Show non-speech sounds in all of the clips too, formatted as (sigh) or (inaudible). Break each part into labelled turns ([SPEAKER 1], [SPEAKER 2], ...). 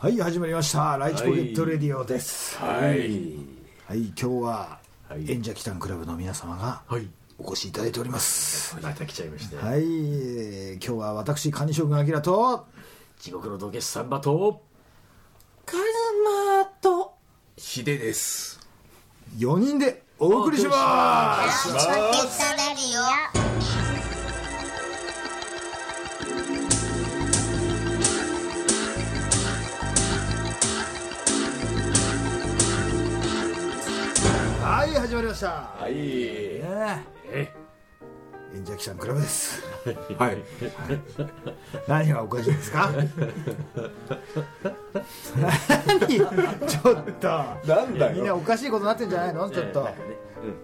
[SPEAKER 1] はい始まりました。ライチポケットレディオです。
[SPEAKER 2] はい。
[SPEAKER 1] はい。今日は
[SPEAKER 2] はい。
[SPEAKER 1] 演者キタンクラブの皆様が
[SPEAKER 2] はい。
[SPEAKER 1] お越しいただいております。
[SPEAKER 2] また来ちゃいました
[SPEAKER 1] はい、えー今日は私管理将軍明と
[SPEAKER 2] 地獄の土下座サンバと
[SPEAKER 3] カズマとヒデです。
[SPEAKER 1] 4人でお送りします始まりました。
[SPEAKER 2] はい。
[SPEAKER 1] ね。
[SPEAKER 2] え。
[SPEAKER 1] 演者キタンクラブです。
[SPEAKER 3] はい。
[SPEAKER 1] 何がおかしいですか？(laughs) 何ちょっと。
[SPEAKER 3] なんだ
[SPEAKER 1] みんなおかしいことになってんじゃないの？ちょっと。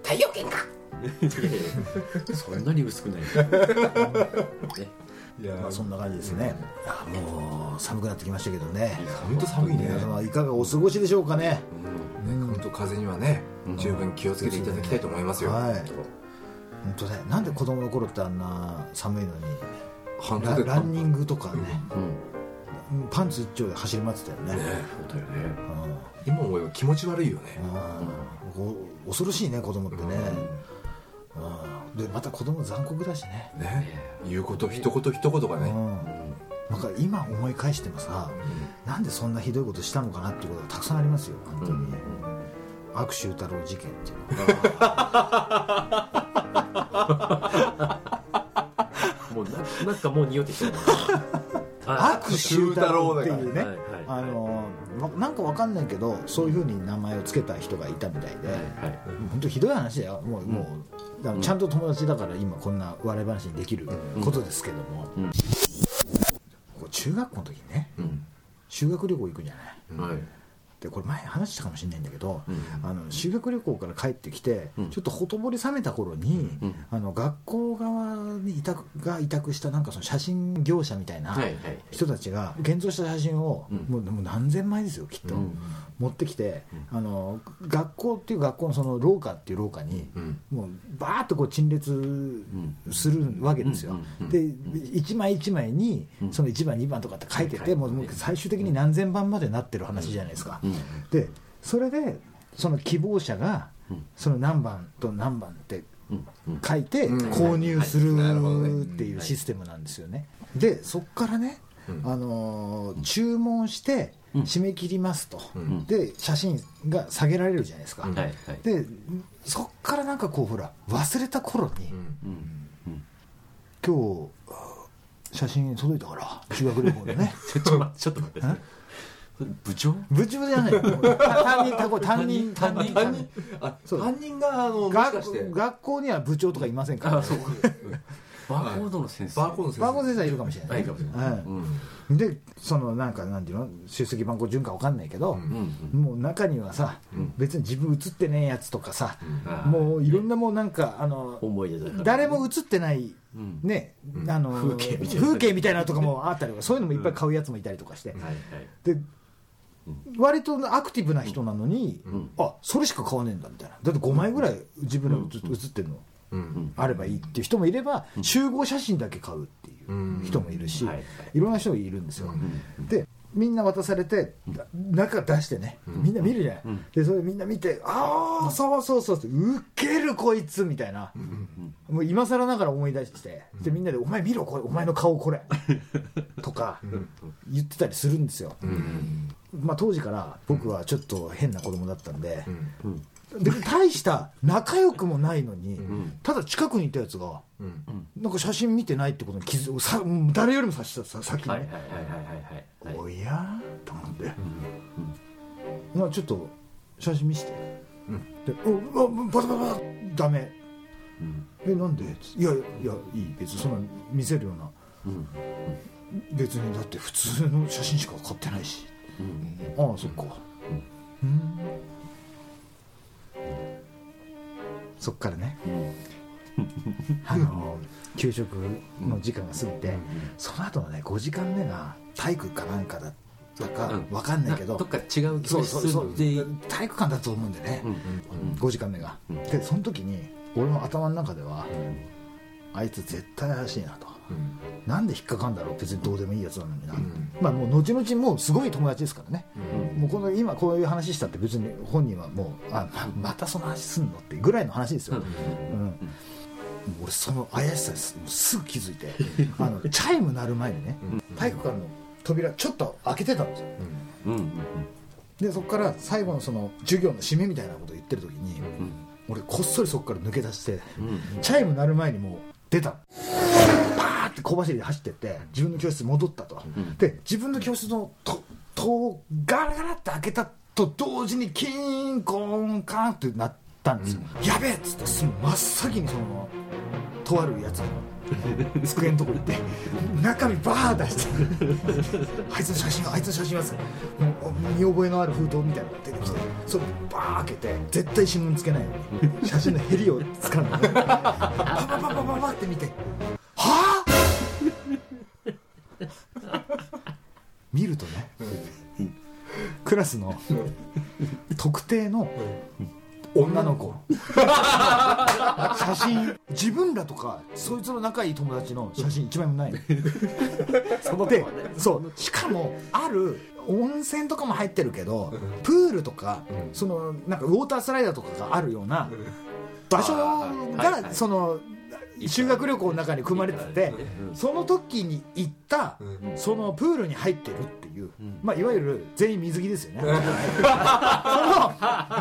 [SPEAKER 4] 太陽圏か。(laughs) (laughs)
[SPEAKER 2] そんなに薄くない。ね
[SPEAKER 1] まあそんな感じですね。あもう寒くなってきましたけどね。
[SPEAKER 3] 本当寒いね。
[SPEAKER 1] いかがお過ごしでしょうかね。
[SPEAKER 3] 本当風邪にはね十分気をつけていただきたいと思いますよ。
[SPEAKER 1] はい。本当。ねなんで子供の頃ってあんな寒いのにラランニングとかね。
[SPEAKER 2] うん。
[SPEAKER 1] パンツ一丁で走り回ってたよね。
[SPEAKER 2] そうだよね。
[SPEAKER 3] 今思えば気持ち悪いよね。
[SPEAKER 1] うん。恐ろしいね子供ってね。うんでまた子供残酷だしね。
[SPEAKER 3] ね。言うこと一言一言がね。
[SPEAKER 1] うん。なんか今思い返してもさなんでそんなひどいことしたのかなっていうことがたくさんありますよ本当に。悪州太郎事件っていうの。
[SPEAKER 2] もうななんかもう匂ってきた (laughs) あ
[SPEAKER 1] 悪州太郎っていうね。
[SPEAKER 2] はいはい
[SPEAKER 1] あのまなんかわかんないけどそういうふうに名前を付けた人がいたみたいで。
[SPEAKER 2] はい
[SPEAKER 1] 本当ひどい話だよ。もう,、もうだからちゃんと友達だから今こんな笑い話にできることですけども、
[SPEAKER 2] うん。
[SPEAKER 1] こう中学校の時にね。
[SPEAKER 2] うん。
[SPEAKER 1] 修学旅行行くじゃない？
[SPEAKER 2] はい
[SPEAKER 1] でこれ前話したかもしれないんだけど、
[SPEAKER 2] うん
[SPEAKER 1] あの修学旅行から帰ってきて、
[SPEAKER 2] うん。
[SPEAKER 1] ちょっとほとぼり冷めた頃に、
[SPEAKER 2] うん
[SPEAKER 1] あの学校側に委託が委託したなんかその写真業者みたいな人たちが現像した写真を、
[SPEAKER 2] うん。
[SPEAKER 1] もうもう何千枚ですよきっと、
[SPEAKER 2] うん
[SPEAKER 1] 持ってきて、あの学校っていう学校のその廊下っていう廊下に、
[SPEAKER 3] うん。
[SPEAKER 1] もうバーッとこう陳列するわけですよ、で一枚一枚に
[SPEAKER 2] うん。
[SPEAKER 1] その1番2番とかって書いてて、
[SPEAKER 2] はい
[SPEAKER 1] もう最終的に何千番までなってる話じゃないですか、
[SPEAKER 2] うん。
[SPEAKER 1] でそれでその希望者が
[SPEAKER 2] うん。
[SPEAKER 1] その何番と何番って書いて
[SPEAKER 3] うん。
[SPEAKER 1] 購入するっていうシステムなんですよね。でそこからね、
[SPEAKER 3] うん。
[SPEAKER 1] あのー注文して
[SPEAKER 2] うん
[SPEAKER 1] 締め切りますと、
[SPEAKER 3] うん。
[SPEAKER 1] で写真が下げられるじゃないですか、
[SPEAKER 3] うん。
[SPEAKER 2] はいはい。
[SPEAKER 1] でそっからなんかこうほら忘れた頃に、
[SPEAKER 3] うん。
[SPEAKER 2] うん。うん
[SPEAKER 1] 今日あ写真届いたから修学旅行でね。(laughs)
[SPEAKER 2] ちょっと待ってちょっと待って。部長？
[SPEAKER 1] 部長じゃない。担任担任
[SPEAKER 2] 担任。
[SPEAKER 3] 担任担任。があのもしかして
[SPEAKER 1] 学学校には部長とかいませんから、
[SPEAKER 2] あそうバーコードの先生。
[SPEAKER 3] バーコードの先生。
[SPEAKER 1] バーコード先生はいるかもしれない、
[SPEAKER 2] はいかもしれない。
[SPEAKER 1] うん
[SPEAKER 2] うん
[SPEAKER 1] でそのなんかなんていうの？出席番号順かわかんないけど、
[SPEAKER 2] うん
[SPEAKER 1] もう中にはさ、
[SPEAKER 2] うん。
[SPEAKER 1] 別に自分映ってねえやつとかさ、もういろんなもうなんかあの誰も映ってない、
[SPEAKER 2] うん。
[SPEAKER 1] ね、あの
[SPEAKER 2] 風景みたいな。
[SPEAKER 1] 風景みたいなのとかもあったりとかそういうのもいっぱい買うやつもいたりとかして、
[SPEAKER 2] はいはい。
[SPEAKER 1] で割とアクティブな人なのに、
[SPEAKER 2] ん。
[SPEAKER 1] あそれしか買わねえんだみたいな。だって5枚ぐらい自分の映映ってるの
[SPEAKER 3] うん
[SPEAKER 1] あればいいっていう人もいれば、集合写真だけ買うっていう人もいるし、
[SPEAKER 2] はい。はい
[SPEAKER 1] いろんな人がいるんですよ、でみんな渡されてだ中出してね、みんな見るじゃない、
[SPEAKER 2] うん。
[SPEAKER 1] でそれみんな見てああそうそうそうそう。ウケるこいつみたいな、もう今更ながら思い出してでみんなで「お前見ろこれお前の顔これ」(laughs) とか言ってたりするんですよ、まあ、当時から僕はちょっと変な子供だったんで、
[SPEAKER 2] うん
[SPEAKER 1] で大した仲良くもないのに、
[SPEAKER 2] ん。
[SPEAKER 1] ただ近くにいたやつが
[SPEAKER 3] うん。
[SPEAKER 1] なんか写真見てないってことに気づさ誰よりも察したさ先に。ね、
[SPEAKER 2] はいはいはいはいはいはい。
[SPEAKER 1] おやと思って、まあちょっと写真見せて、で「おおバタバタバタ。ダメ。
[SPEAKER 2] うん。
[SPEAKER 1] えなんで?」いやいやいやい。い別にそんな見せるような。
[SPEAKER 2] うん。
[SPEAKER 1] 別にだって普通の写真しか買ってないし。
[SPEAKER 2] うん。
[SPEAKER 1] ああそっか。うんそっからね。あの給食の時間が過ぎて、その後のね5時間目が体育かなんかだったか
[SPEAKER 2] うん。
[SPEAKER 1] 分かんないけど、
[SPEAKER 2] どっか違う
[SPEAKER 1] 体育館だと思うんでね、5時間目が、でその時に俺の頭の中では、あいつ絶対怪しいなと、なんで引っかかんだろう？別にどうでもいいやつなのにな、
[SPEAKER 3] ん。
[SPEAKER 1] まあもう後々もうすごい友達ですからね、もうこの今こういう話したって別に本人はもうあままたその話すんのってぐらいの話ですよ、うん。俺その怪しさです。すぐ気づいて。(laughs) あのチャイム鳴る前にね体育館の扉ちょっと開けてたんですよ。
[SPEAKER 5] うん。うん。
[SPEAKER 1] でそこから最後のその授業の締めみたいなことを言ってる時に、俺こっそりそこから抜け出して、チャイム鳴る前にもう出たって小走りで走ってって自分の教室に戻ったと、で自分の教室の戸戸をガラガラって開けたと同時にキーンコーンカーンってなったんですよ、やべえっつって真っ先にそのとあるやつの (laughs) 机のとこ行って中身バー出して (laughs) あいつの写真はあいつの写真は見覚えのある封筒みたいなのが出てきてそれバー開けて絶対指紋つけないように写真のヘリを掴んで (laughs) パパパパパパって見てクラスの特定の女の子。(laughs) 写真。自分らとかそいつの仲いい友達の写真一枚もない。でそう。しかもある温泉とかも入ってるけどプールとかそのなんかウォータースライダーとかがあるような場所がその修学旅行の中に組まれててその時に行ったそのプールに入ってるっていうまあいわゆる全員水着ですよね。その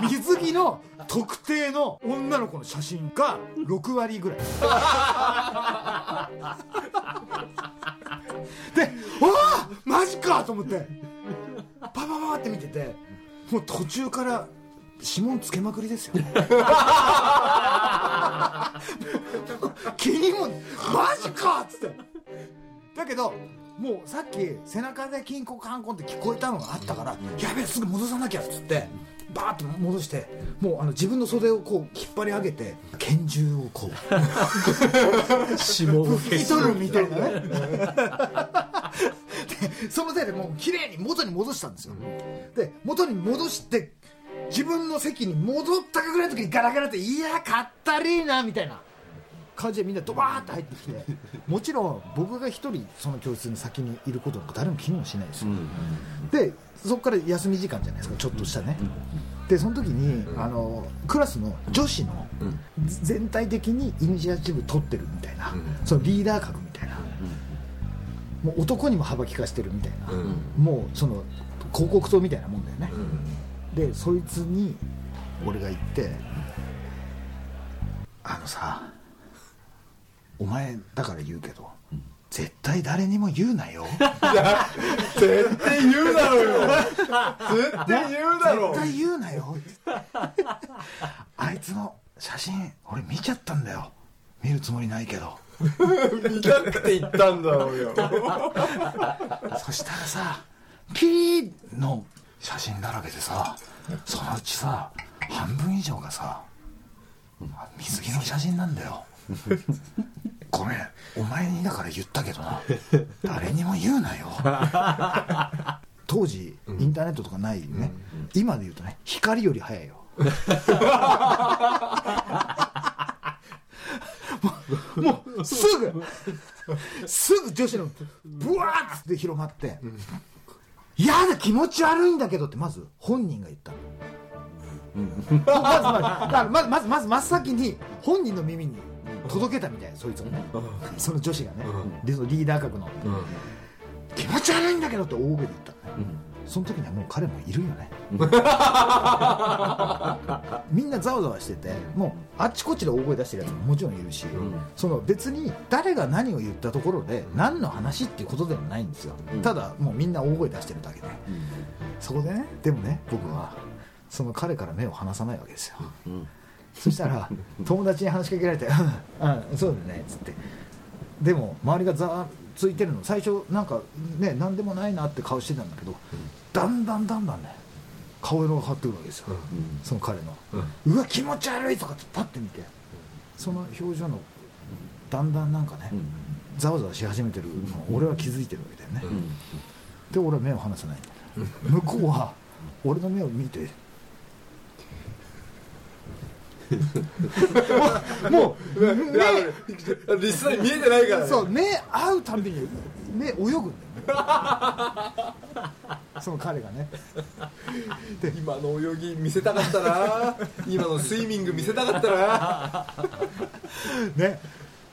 [SPEAKER 1] 水着の特定の女の子の写真が6割ぐらい。で「わあマジか!」と思って。パパパパって見ててもう途中から指紋つけまくりですよ (laughs) 気にもマジかっつって。だけどもうさっき背中でキンコカンコンって聞こえたのがあったから、やべえすぐ戻さなきゃっつってバーッと戻してもうあの自分の袖をこう引っ張り上げて拳銃をこう
[SPEAKER 2] 指紋を
[SPEAKER 1] 拭き取るみたいなね。でそのせいでもう綺麗に元に戻したんですよ。で元に戻して自分の席に戻ったかぐらいの時にガラガラって「いやかったりーな」みたいな感じでみんなドバーって入ってきて (laughs) もちろん僕が一人その教室に先にいることなんか誰も気にもしないですよ、でそこから休み時間じゃないですかちょっとしたね、でその時に、あのクラスの女子の、全体的にイニシアチブ取ってるみたいな、そのリーダー格みたいな、もう男にも幅利かしてるみたいな、もうその広告塔みたいなもんだよね、でそいつに俺が言って「あのさお前だから言うけど絶対誰にも言うなよ。(laughs)
[SPEAKER 3] 絶対言うだろうよ。絶対言うだろ
[SPEAKER 1] 絶対言うなよ」あいつの写真俺見ちゃったんだよ。見るつもりないけど。(laughs)
[SPEAKER 3] 見たくて言ったんだろうよ。
[SPEAKER 1] そしたらさピーの写真だらけでさそのうちさ半分以上がさ水着の写真なんだよ (laughs) ごめんお前にだから言ったけどな。誰にも言うなよ。(laughs) 当時インターネットとかないね、今で言うとね光より早いよ。(laughs) もうすぐすぐ女子のブワーって広がって「やだ気持ち悪いんだけど」ってまず本人が言ったの。まずまずまずまず真っ先に本人の耳に届けたみたいなそいつがね。その女子がね。でそのリーダー格の。気持ち悪いんだけどって大声で言ったの。ねその時にはもう彼もいるよね。(laughs) みんなざわざわしててもうあっちこっちで大声出してるやつももちろんいるし、その別に誰が何を言ったところで何の話っていうことでもないんですよ、ただもうみんな大声出してるだけで、そこでねでもね僕はその彼から目を離さないわけですよ、そしたら友達に話しかけられて「うん、うん、そうだね」っつって。でも周りがざわついてるの。最初なんかね何でもないなって顔してたんだけど、だんだんだんだんね顔色が変わってくるわけですよ、その彼の、うわ気持ち悪いとかってパッて見てその表情のだんだんなんかね、ざわざわし始めてるのを俺は気づいてるわけだよね、で俺は目を離さない。向こうは俺の目を見て (laughs) もう
[SPEAKER 3] いやリスナーに見えてないからね。
[SPEAKER 1] そう目合うたんびに目泳ぐんだよ。ね (laughs) その彼がね。
[SPEAKER 3] 今の泳ぎ見せたかったな。今のスイミング見せたかったな。(laughs)
[SPEAKER 1] ね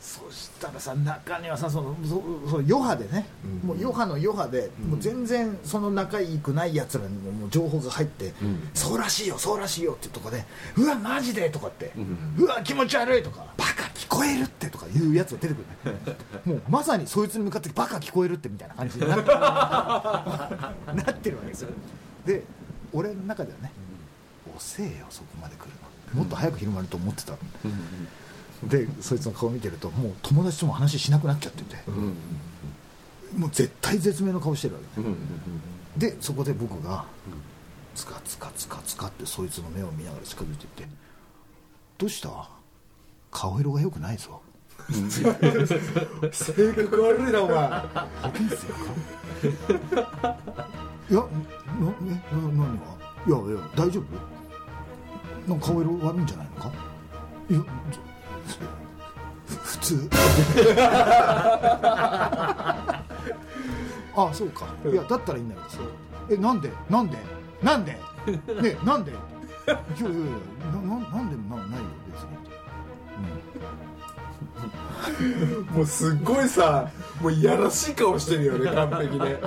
[SPEAKER 1] そしたらさ中にはさそのそその余波でね、もう余波の余波で、もう全然その仲良くないやつらにももう情報が入って、そうらしいよそうらしいよっていうとこでうわマジでとかって、うわ気持ち悪いとかバカ聞こえるってとかいうやつが出てくる、もうまさにそいつに向かってバカ聞こえるってみたいな感じになって (laughs) なってるわけですよ。で俺の中ではね、遅えよそこまで来るのもっと早く広まると思ってたの、でそいつの顔見てるともう友達とも話しなくなっちゃってて、もう絶対絶命の顔してるわけ、でそこで僕がつかつかつかつかってそいつの目を見ながら近づいていって「どうした？顔色が良くないぞ」
[SPEAKER 3] 性格悪いなお前。
[SPEAKER 1] 保健室やかいやなえな何が？いやいや大丈夫？なんか顔色悪いんじゃないのか？いや普通。(laughs) あそうか。いやだったらいいんだけどさ。えなんで？なんで？なんで？ねなんで？いやいやいやなななんでもなないよ別に。
[SPEAKER 3] もうすっごいさもういやらしい顔してるよね完璧で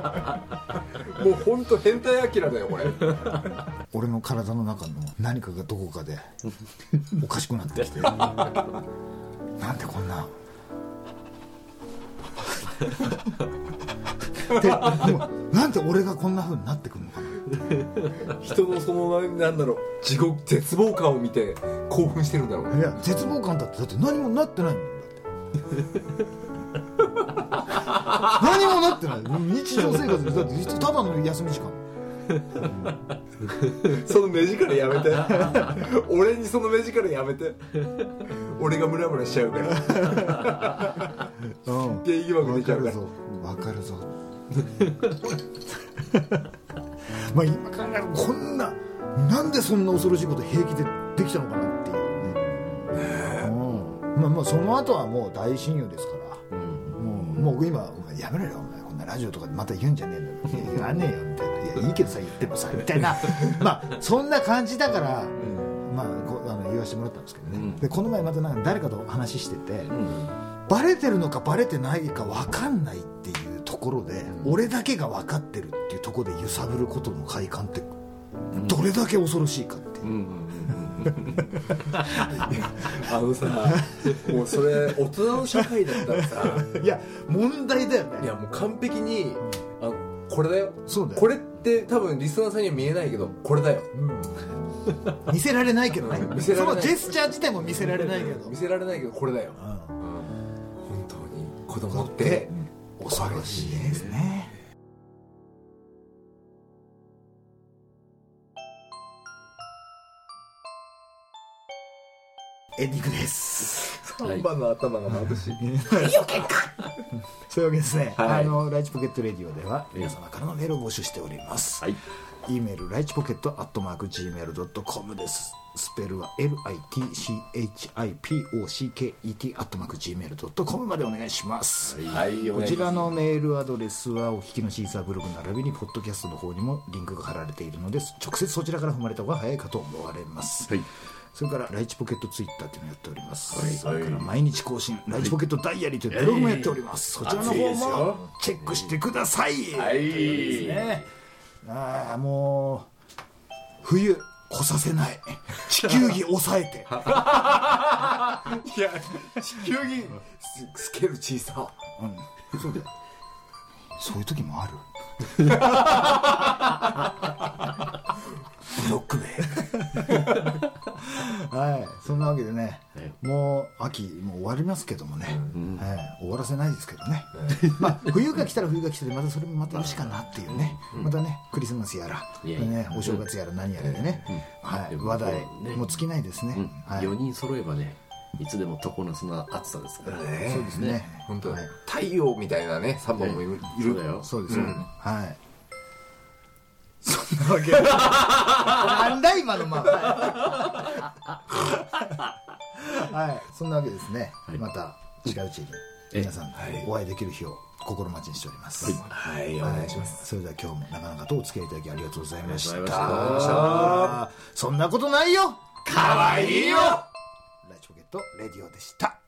[SPEAKER 3] もうほんと変態アキラだよこれ
[SPEAKER 1] 俺の体の中の何かがどこかでおかしくなってきて。なんでこんな。でもうなんで俺がこんな風になってくるのかな。
[SPEAKER 3] 人のそのなんだろう地獄絶望感を見て興奮してるんだろう。ね
[SPEAKER 1] いや絶望感だってだって何もなってないもんだって。(laughs) 何もなってない。日常生活でだってただの休み時間
[SPEAKER 3] その目力やめて。(laughs) 俺にその目力やめて。俺がムラムラしちゃうから。
[SPEAKER 1] うん。
[SPEAKER 3] 原因枠
[SPEAKER 1] わ
[SPEAKER 3] 出ちゃうか
[SPEAKER 1] わかるぞ。まあ今考えるとこんななんでそんな恐ろしいこと平気でできたのかなっていうね。うん。まあまあその後はもう大親友ですから、もうもう今やめろよお前。こんなラジオとかでまた言うんじゃねえいや言わねえよみたいないやいいけどさ言ってもさみたいな。(laughs) まあそんな感じだから、まあこあの言わせてもらったんですけどね、でこの前またなんか誰かと話してて、バレてるのかバレてないか分かんないっていうところで、俺だけが分かってるっていうところで揺さぶることの快感ってどれだけ恐ろしいかっていう、
[SPEAKER 3] あのさもうそれ大人の社会だったらさ。
[SPEAKER 1] いや問題だよね。
[SPEAKER 3] いやもう完璧にあこれだよ。
[SPEAKER 1] そうだよ。
[SPEAKER 3] これって多分リスナーさんには見えないけどこれだよ。
[SPEAKER 1] 見せられないけどね。
[SPEAKER 3] 見せられない。
[SPEAKER 1] そのジェスチャー自体も見せられないけど。
[SPEAKER 3] 見せられないけどこれだよ。
[SPEAKER 1] うん。
[SPEAKER 3] 本当に子供っ
[SPEAKER 1] てて恐ろしいですね。エンディングです。(laughs)
[SPEAKER 3] 3番の頭が眩しい (laughs)
[SPEAKER 1] そういうわけですね、
[SPEAKER 3] はい。
[SPEAKER 1] あのライチポケットレディオでは皆様からのメールを募集しております、
[SPEAKER 2] はい。
[SPEAKER 1] e メールライチポケットアットマーク Gmail.com です。スペルは LITCHIPOCKET アットマーク Gmail.com までお願いします、
[SPEAKER 3] はい。
[SPEAKER 1] こちらのメールアドレスはお聞きのシーサーブログ並びにポッドキャストの方にもリンクが貼られているので直接そちらから踏まれた方が早いかと思われます、
[SPEAKER 2] はい
[SPEAKER 1] それからライチポケットツイッターというのをやっております、
[SPEAKER 2] はい。
[SPEAKER 1] それから毎日更新、ライチポケットダイアリーというブログもやっております、そちらの方も
[SPEAKER 2] よ。
[SPEAKER 1] チェックしてください、
[SPEAKER 2] はい。
[SPEAKER 1] ですね。ああもう冬来させない。地球儀抑えて。
[SPEAKER 3] いや地球儀。ススケール小さ
[SPEAKER 1] うん。そうだ。よそういう時もある。(laughs) ブロックでね、もう秋もう終わりますけどもね、はい、終わらせないですけどね、まあ冬が来たら冬が来てまたそれもまたよしかなっていうね、またねクリスマスやら、ね、お正月やら何やらでね、はい、話題
[SPEAKER 2] ね。
[SPEAKER 1] もう尽きないですね、はい、
[SPEAKER 2] 4人揃えばねいつでも常夏な暑さですからね。
[SPEAKER 1] そうですね。
[SPEAKER 3] 本当だ。
[SPEAKER 1] はい。
[SPEAKER 3] 太陽みたいなね3本もいる
[SPEAKER 2] そうだよ。
[SPEAKER 1] そうですよ、はい。そんなわけで (laughs) なんだ今のまあ (laughs) はいそんなわけですね、また近いうちに皆さん
[SPEAKER 3] はい。
[SPEAKER 1] お会いできる日を心待ちにしております、
[SPEAKER 3] はい。お願いします。
[SPEAKER 1] それでは今日もなかなかとお付き合いいただきありがとうございました。
[SPEAKER 2] ありがとうございました。
[SPEAKER 1] そんなことないよ。
[SPEAKER 3] かわいいよ。
[SPEAKER 1] ライチポケットレディオでした